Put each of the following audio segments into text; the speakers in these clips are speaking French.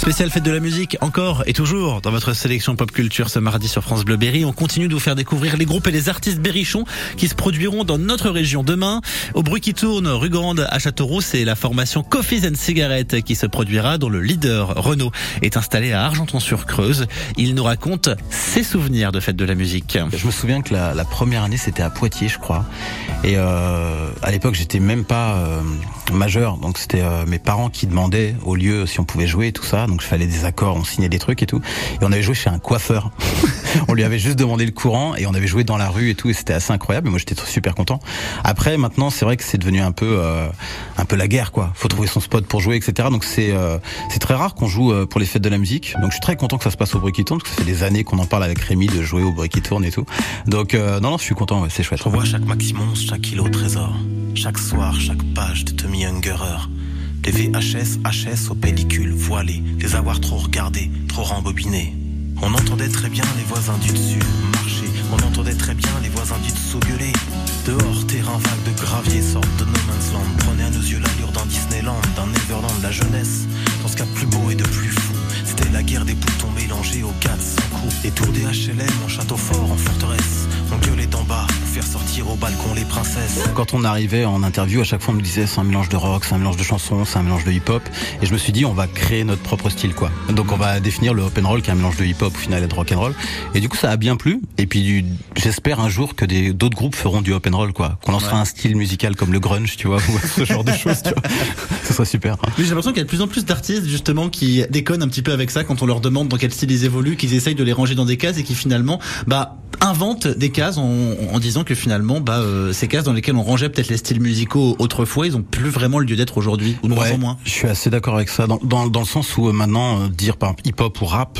Spéciale fête de la musique, encore et toujours dans votre sélection pop culture ce mardi sur France Bleu Berry. On continue de vous faire découvrir les groupes et les artistes berrichons qui se produiront dans notre région demain. Au bruit qui tourne, rue Grande à Châteauroux, c'est la formation Coffees and Cigarettes qui se produira dont le leader Renault est installé à Argenton-sur-Creuse. Il nous raconte ses souvenirs de fête de la musique. Je me souviens que la, la première année c'était à Poitiers, je crois. Et euh, à l'époque j'étais même pas euh, majeur, donc c'était euh, mes parents qui demandaient au lieu si on pouvait jouer et tout ça. Donc je fallait des accords, on signait des trucs et tout. Et on avait joué chez un coiffeur. on lui avait juste demandé le courant et on avait joué dans la rue et tout. Et c'était assez incroyable. Et moi j'étais super content. Après maintenant c'est vrai que c'est devenu un peu euh, un peu la guerre quoi. Faut trouver son spot pour jouer etc. Donc c'est euh, c'est très rare qu'on joue euh, pour les fêtes de la musique. Donc je suis très content que ça se passe au tourne parce que ça fait des années qu'on en parle avec Rémi de jouer au tourne et tout. Donc euh, non non je suis content. Ouais, c'est chouette. Revois chaque maximum, chaque kilo trésor. Chaque soir, chaque page de Tommy Ungerer. Des VHS, HS aux pellicules voilées. Les avoir trop regardés, trop rembobinés. On entendait très bien les voisins du dessus marcher. On entendait très bien les voisins du dessous gueuler. Dehors, terrain vague de gravier, sorte de no man's land. Prenait à nos yeux l'allure d'un Disneyland, d'un Neverland, la jeunesse. Dans ce cas plus beau et de plus fou. C'était la guerre des boutons mélangés aux 400 coups. Les tours des HLM en château fort, en forteresse. Quand on arrivait en interview, à chaque fois on nous disait c'est un mélange de rock, c'est un mélange de chansons, c'est un mélange de hip-hop. Et je me suis dit on va créer notre propre style quoi. Donc on va définir le open roll qui est un mélange de hip-hop au final et de rock and roll. Et du coup ça a bien plu. Et puis j'espère un jour que d'autres groupes feront du open roll quoi. Qu'on lancera un style musical comme le grunge tu vois ou ce genre de choses tu vois. Ce serait super. J'ai l'impression qu'il y a de plus en plus d'artistes justement qui déconnent un petit peu avec ça quand on leur demande dans quel style ils évoluent, qu'ils essayent de les ranger dans des cases et qui finalement bah inventent des cases en, en disant que finalement bah euh, ces cases dans lesquelles on rangeait peut-être les styles musicaux autrefois, ils ont plus vraiment le lieu d'être aujourd'hui ou de moins en moins. Je suis assez d'accord avec ça. Dans, dans, dans le sens où euh, maintenant, euh, dire par exemple hip-hop ou rap,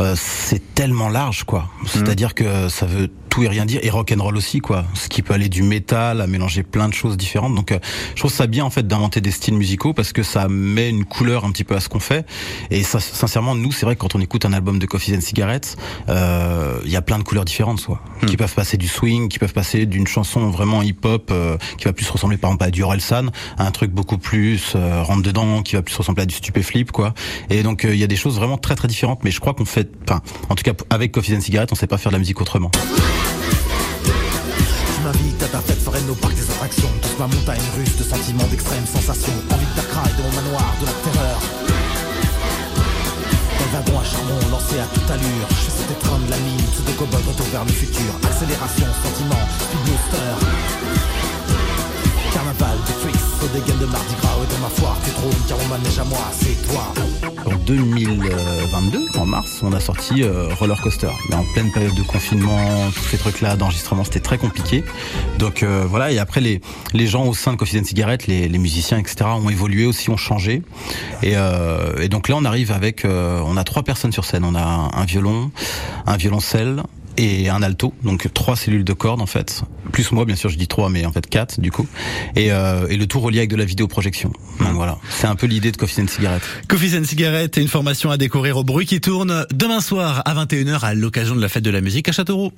euh, c'est tellement large, quoi. C'est-à-dire que ça veut tout et rien dire. Et rock and roll aussi, quoi. Ce qui peut aller du métal à mélanger plein de choses différentes. Donc, euh, je trouve ça bien, en fait, d'inventer des styles musicaux parce que ça met une couleur un petit peu à ce qu'on fait. Et ça, sincèrement, nous, c'est vrai que quand on écoute un album de Coffee and Cigarettes, euh, il y a plein de couleurs différentes, soit. Qui peuvent passer du swing, qui peuvent passer d'une chanson vraiment hip-hop, euh, qui va plus ressembler, par exemple, à du Orelsan, à un truc beaucoup plus euh, rentre dedans, qui va plus ressembler à du stupéflip, quoi. Et donc, euh, il y a des choses vraiment très très différentes, mais je crois qu'on fait, enfin, en tout cas, avec Coffee and Cigarettes, on sait pas faire de la musique autrement. Tu m'invites à ta fête foraine au parc des attractions. Touche ma montagne russe de sentiments d'extrême sensation. Envie de faire craille de mon manoir, de la terreur. Le wagon à charbon lancé à toute allure. Je fais sauter train de la mine, sous de cobots retour vers le futur. Accélération, sentiment, speed En 2022, en mars, on a sorti euh, Roller Coaster. Mais en pleine période de confinement, tous ces trucs-là d'enregistrement, c'était très compliqué. Donc euh, voilà, et après les, gens au sein de Coffee and Cigarette, les, musiciens, etc., ont évolué aussi, ont changé. Et, euh, donc là, on arrive avec, on a trois personnes sur scène. On a un violon, un violoncelle et un alto, donc trois cellules de cordes en fait, plus moi bien sûr je dis trois mais en fait quatre du coup, et, euh, et le tout relié avec de la vidéoprojection. Donc voilà, c'est un peu l'idée de Coffee and Cigarette. Coffees and Cigarettes et une formation à découvrir au bruit qui tourne demain soir à 21h à l'occasion de la fête de la musique à Châteauroux.